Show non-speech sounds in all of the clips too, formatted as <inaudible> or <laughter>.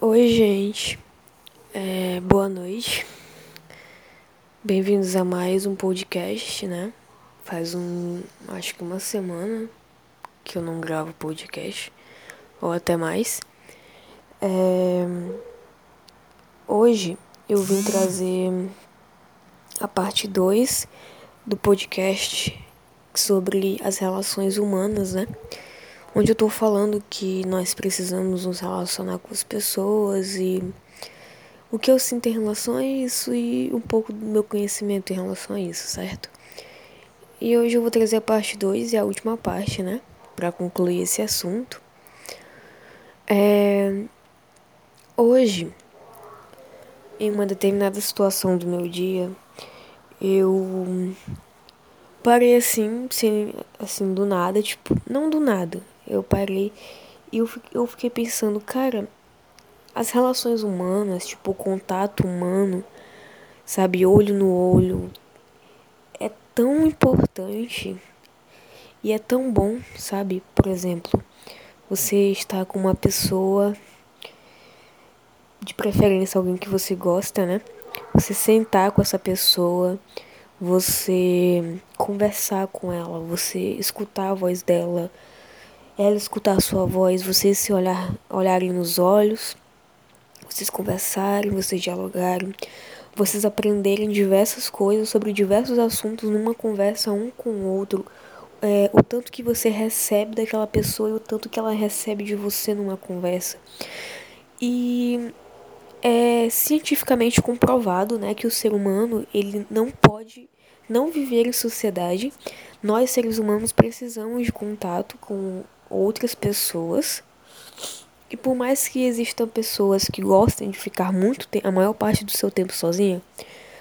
Oi, gente. É, boa noite. Bem-vindos a mais um podcast, né? Faz um, acho que uma semana que eu não gravo podcast, ou até mais. É, hoje eu vim trazer a parte 2 do podcast sobre as relações humanas, né? Onde eu estou falando que nós precisamos nos relacionar com as pessoas e o que eu sinto em relação a isso e um pouco do meu conhecimento em relação a isso, certo? E hoje eu vou trazer a parte 2 e a última parte, né? Para concluir esse assunto. É... Hoje, em uma determinada situação do meu dia, eu parei assim, sem, assim, do nada, tipo, não do nada, eu parei e eu, eu fiquei pensando, cara, as relações humanas, tipo, o contato humano, sabe, olho no olho, é tão importante e é tão bom, sabe? Por exemplo, você está com uma pessoa, de preferência alguém que você gosta, né? Você sentar com essa pessoa, você conversar com ela, você escutar a voz dela, ela escutar sua voz, vocês se olhar, olharem nos olhos, vocês conversarem, vocês dialogarem, vocês aprenderem diversas coisas sobre diversos assuntos numa conversa um com o outro, é, o tanto que você recebe daquela pessoa e o tanto que ela recebe de você numa conversa. E é cientificamente comprovado, né, que o ser humano ele não pode não viver em sociedade. Nós seres humanos precisamos de contato com outras pessoas. E por mais que existam pessoas que gostem de ficar muito a maior parte do seu tempo sozinha,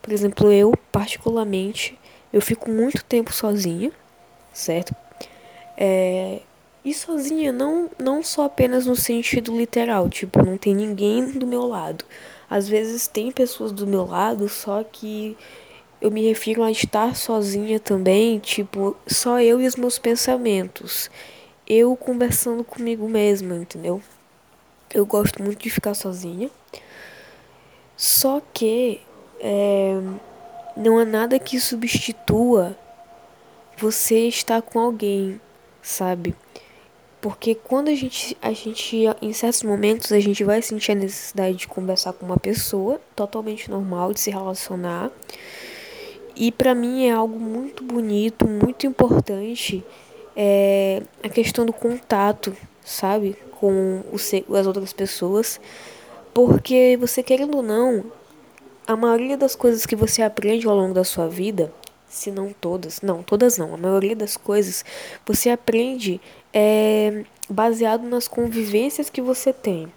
por exemplo, eu particularmente, eu fico muito tempo sozinha, certo? É, e sozinha não, não só apenas no sentido literal, tipo, não tem ninguém do meu lado. Às vezes tem pessoas do meu lado, só que eu me refiro a estar sozinha também, tipo, só eu e os meus pensamentos eu conversando comigo mesma, entendeu? Eu gosto muito de ficar sozinha. Só que é, não há nada que substitua você estar com alguém, sabe? Porque quando a gente, a gente, em certos momentos, a gente vai sentir a necessidade de conversar com uma pessoa, totalmente normal, de se relacionar. E para mim é algo muito bonito, muito importante é a questão do contato, sabe, com o, as outras pessoas, porque você querendo ou não, a maioria das coisas que você aprende ao longo da sua vida, se não todas, não, todas não, a maioria das coisas você aprende é, baseado nas convivências que você tem,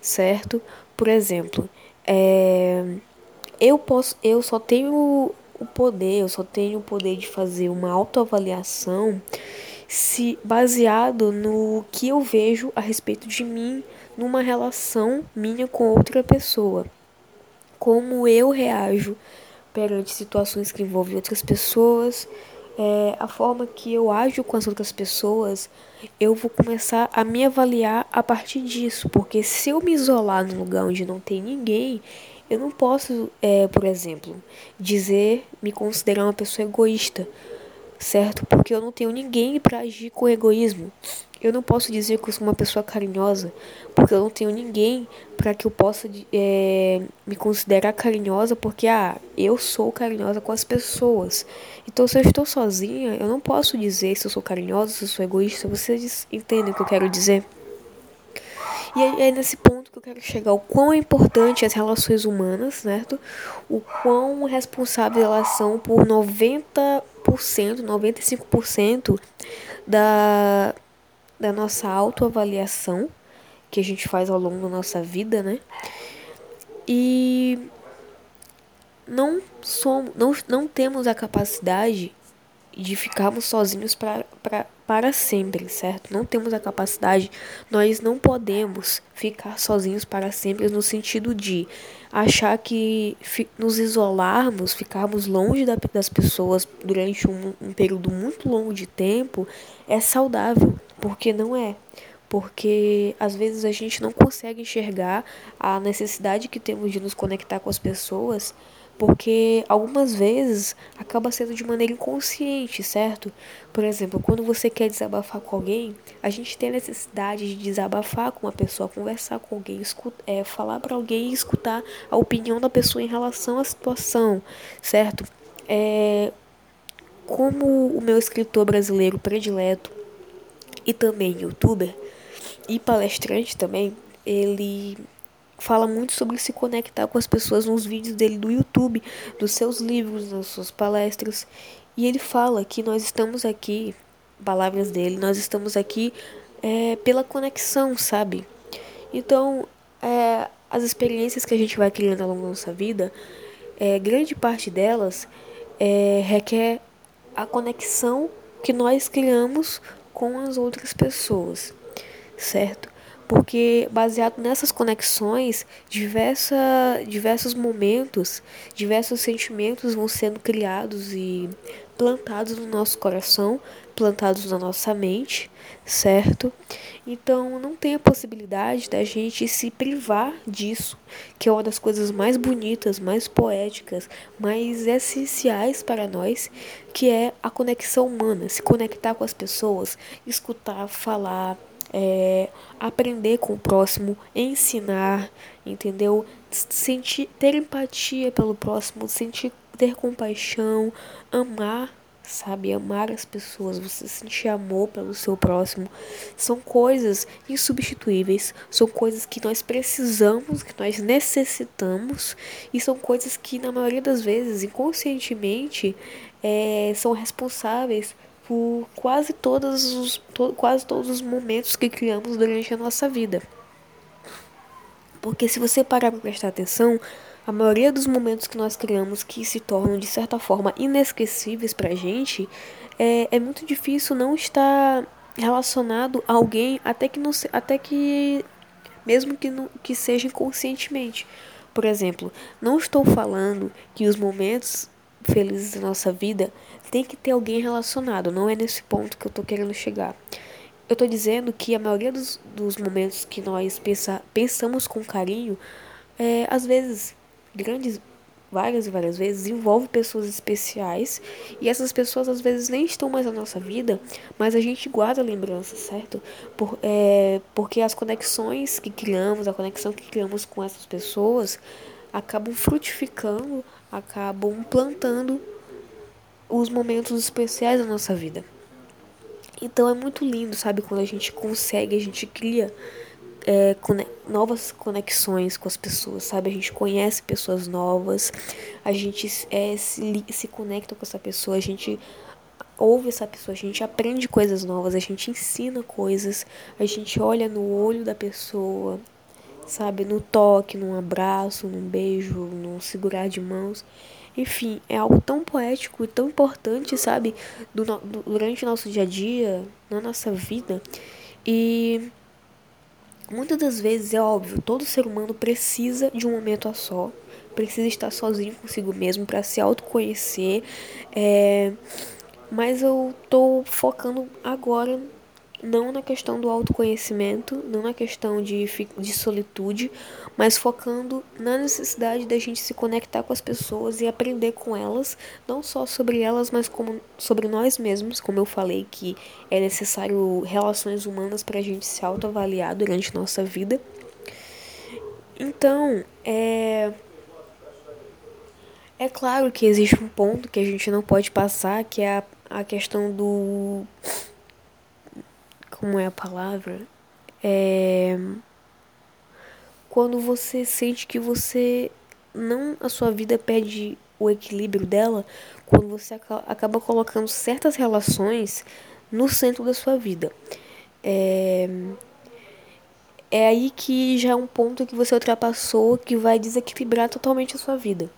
certo? Por exemplo, é, eu posso, eu só tenho o poder, eu só tenho o poder de fazer uma autoavaliação se baseado no que eu vejo a respeito de mim numa relação minha com outra pessoa. Como eu reajo perante situações que envolvem outras pessoas, é, a forma que eu ajo com as outras pessoas, eu vou começar a me avaliar a partir disso. Porque se eu me isolar num lugar onde não tem ninguém, eu não posso, é, por exemplo, dizer, me considerar uma pessoa egoísta, certo? Porque eu não tenho ninguém para agir com egoísmo. Eu não posso dizer que eu sou uma pessoa carinhosa, porque eu não tenho ninguém para que eu possa é, me considerar carinhosa, porque ah, eu sou carinhosa com as pessoas. Então, se eu estou sozinha, eu não posso dizer se eu sou carinhosa, se eu sou egoísta. Vocês entendem o que eu quero dizer? E é nesse ponto que eu quero chegar, o quão é importante as relações humanas, certo? O quão responsáveis elas são por 90%, 95% da, da nossa autoavaliação que a gente faz ao longo da nossa vida, né? E não somos, não, não temos a capacidade de ficarmos sozinhos pra, pra, para sempre, certo? Não temos a capacidade, nós não podemos ficar sozinhos para sempre no sentido de achar que nos isolarmos, ficarmos longe das pessoas durante um, um período muito longo de tempo é saudável, porque não é. porque às vezes a gente não consegue enxergar a necessidade que temos de nos conectar com as pessoas, porque algumas vezes acaba sendo de maneira inconsciente, certo? Por exemplo, quando você quer desabafar com alguém, a gente tem a necessidade de desabafar com uma pessoa, conversar com alguém, escutar, é, falar para alguém e escutar a opinião da pessoa em relação à situação, certo? É, como o meu escritor brasileiro predileto e também youtuber e palestrante também, ele fala muito sobre se conectar com as pessoas nos vídeos dele do YouTube, dos seus livros, nas suas palestras. E ele fala que nós estamos aqui, palavras dele, nós estamos aqui é, pela conexão, sabe? Então, é, as experiências que a gente vai criando ao longo da nossa vida, é, grande parte delas é, requer a conexão que nós criamos com as outras pessoas, certo? Porque baseado nessas conexões, diversa, diversos momentos, diversos sentimentos vão sendo criados e plantados no nosso coração, plantados na nossa mente, certo? Então não tem a possibilidade da gente se privar disso, que é uma das coisas mais bonitas, mais poéticas, mais essenciais para nós, que é a conexão humana, se conectar com as pessoas, escutar, falar, é, aprender com o próximo, ensinar, entendeu? Sentir, ter empatia pelo próximo, sentir, ter compaixão, amar, sabe? Amar as pessoas, você sentir amor pelo seu próximo, são coisas insubstituíveis, são coisas que nós precisamos, que nós necessitamos e são coisas que na maioria das vezes, inconscientemente, é, são responsáveis por quase todos os, to, quase todos os momentos que criamos durante a nossa vida. Porque se você parar para prestar atenção, a maioria dos momentos que nós criamos que se tornam de certa forma inesquecíveis para a gente, é, é muito difícil não estar relacionado a alguém até que não até que mesmo que não, que seja inconscientemente. Por exemplo, não estou falando que os momentos felizes da nossa vida tem que ter alguém relacionado, não é nesse ponto que eu tô querendo chegar. Eu tô dizendo que a maioria dos, dos momentos que nós pensa, pensamos com carinho, é, às vezes, grandes, várias e várias vezes, envolve pessoas especiais e essas pessoas às vezes nem estão mais na nossa vida, mas a gente guarda lembranças, certo? Por, é, porque as conexões que criamos, a conexão que criamos com essas pessoas acabam frutificando, acabam plantando os momentos especiais da nossa vida. Então é muito lindo, sabe, quando a gente consegue, a gente cria é, novas conexões com as pessoas, sabe? A gente conhece pessoas novas, a gente é, se, se conecta com essa pessoa, a gente ouve essa pessoa, a gente aprende coisas novas, a gente ensina coisas, a gente olha no olho da pessoa, sabe? No toque, num abraço, num beijo, num segurar de mãos. Enfim, é algo tão poético e tão importante, sabe? Do, do, durante o nosso dia a dia, na nossa vida. E muitas das vezes é óbvio, todo ser humano precisa de um momento a só, precisa estar sozinho consigo mesmo para se autoconhecer. É, mas eu tô focando agora não na questão do autoconhecimento, não na questão de, de solitude, mas focando na necessidade da gente se conectar com as pessoas e aprender com elas, não só sobre elas, mas como sobre nós mesmos, como eu falei que é necessário relações humanas para a gente se autoavaliar durante nossa vida. Então, é é claro que existe um ponto que a gente não pode passar, que é a, a questão do como é a palavra? É quando você sente que você não a sua vida perde o equilíbrio dela, quando você acaba colocando certas relações no centro da sua vida. É, é aí que já é um ponto que você ultrapassou que vai desequilibrar totalmente a sua vida.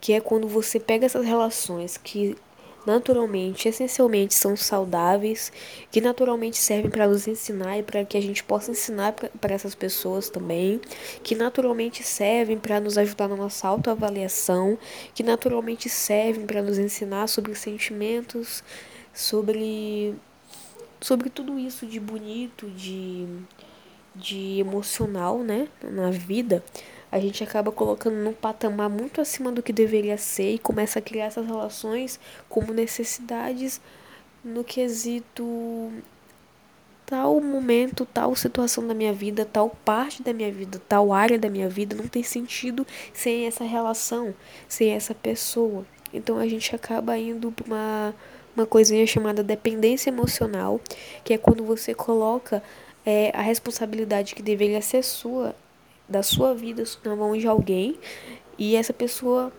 Que é quando você pega essas relações que naturalmente, essencialmente são saudáveis, que naturalmente servem para nos ensinar e para que a gente possa ensinar para essas pessoas também, que naturalmente servem para nos ajudar na nossa autoavaliação, que naturalmente servem para nos ensinar sobre sentimentos, sobre sobre tudo isso de bonito, de, de emocional, né, na vida, a gente acaba colocando num patamar muito acima do que deveria ser e começa a criar essas relações como necessidades no quesito tal momento, tal situação da minha vida, tal parte da minha vida, tal área da minha vida não tem sentido sem essa relação, sem essa pessoa. Então a gente acaba indo para uma, uma coisinha chamada dependência emocional, que é quando você coloca é, a responsabilidade que deveria ser sua, da sua vida, na mão de alguém, e essa pessoa,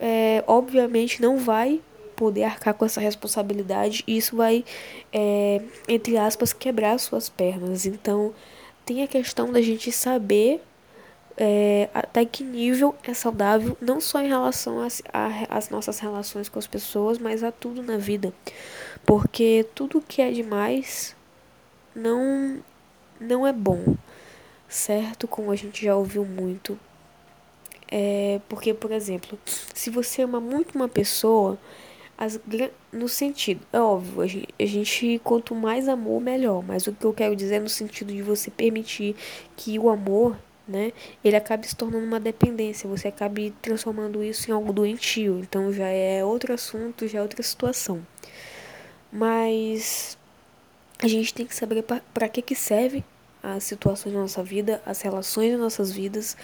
é, obviamente, não vai poder arcar com essa responsabilidade e isso vai, é, entre aspas, quebrar suas pernas. Então, tem a questão da gente saber é, até que nível é saudável, não só em relação às nossas relações com as pessoas, mas a tudo na vida. Porque tudo que é demais não, não é bom, certo? Como a gente já ouviu muito. É, porque, por exemplo, se você ama muito uma pessoa, as, no sentido, é óbvio, a gente, a gente, quanto mais amor, melhor. Mas o que eu quero dizer é no sentido de você permitir que o amor, né, ele acabe se tornando uma dependência. Você acabe transformando isso em algo doentio. Então já é outro assunto, já é outra situação. Mas a gente tem que saber para que, que serve as situações da nossa vida, as relações das nossas vidas,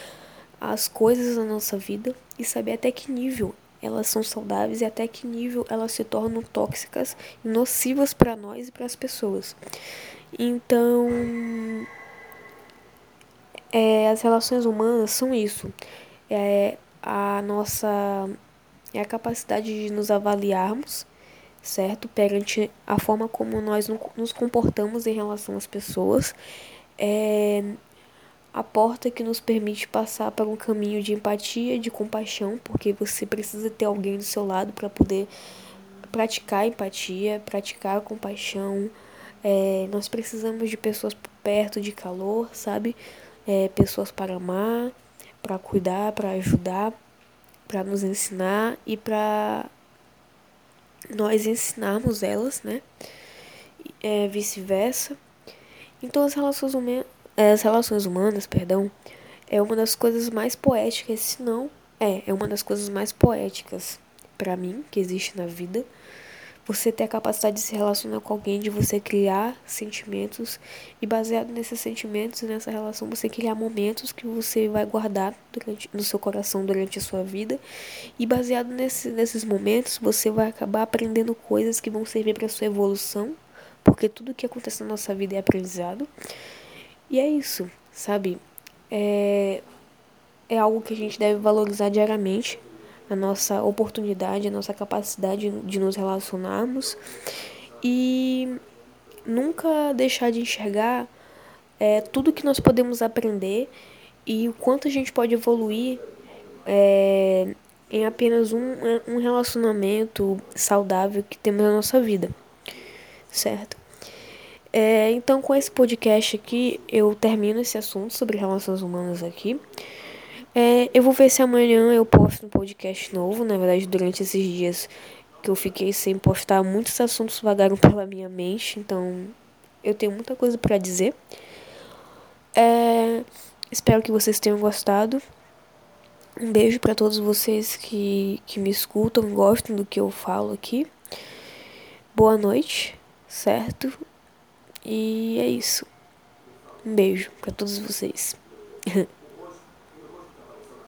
as coisas da nossa vida e saber até que nível elas são saudáveis e até que nível elas se tornam tóxicas e nocivas para nós e para as pessoas. Então, é, as relações humanas são isso. É a nossa é a capacidade de nos avaliarmos, certo? Perante a forma como nós nos comportamos em relação às pessoas. É a porta que nos permite passar para um caminho de empatia, de compaixão, porque você precisa ter alguém do seu lado para poder praticar empatia, praticar compaixão. É, nós precisamos de pessoas perto, de calor, sabe? É, pessoas para amar, para cuidar, para ajudar, para nos ensinar e para nós ensinarmos elas, né? É, vice-versa. Então as relações humanas as relações humanas, perdão, é uma das coisas mais poéticas, se não é, é uma das coisas mais poéticas para mim que existe na vida. Você ter a capacidade de se relacionar com alguém, de você criar sentimentos e baseado nesses sentimentos e nessa relação você criar momentos que você vai guardar durante, no seu coração durante a sua vida e baseado nesse, nesses momentos você vai acabar aprendendo coisas que vão servir para sua evolução, porque tudo que acontece na nossa vida é aprendizado. E é isso, sabe? É, é algo que a gente deve valorizar diariamente, a nossa oportunidade, a nossa capacidade de nos relacionarmos. E nunca deixar de enxergar é, tudo que nós podemos aprender e o quanto a gente pode evoluir é, em apenas um, um relacionamento saudável que temos na nossa vida, certo? É, então, com esse podcast aqui, eu termino esse assunto sobre relações humanas aqui. É, eu vou ver se amanhã eu posto um podcast novo. Na verdade, durante esses dias que eu fiquei sem postar, muitos assuntos vagaram <laughs> pela minha mente. Então, eu tenho muita coisa para dizer. É, espero que vocês tenham gostado. Um beijo para todos vocês que, que me escutam, gostam do que eu falo aqui. Boa noite, certo? E é isso. Um beijo para todos vocês. <laughs>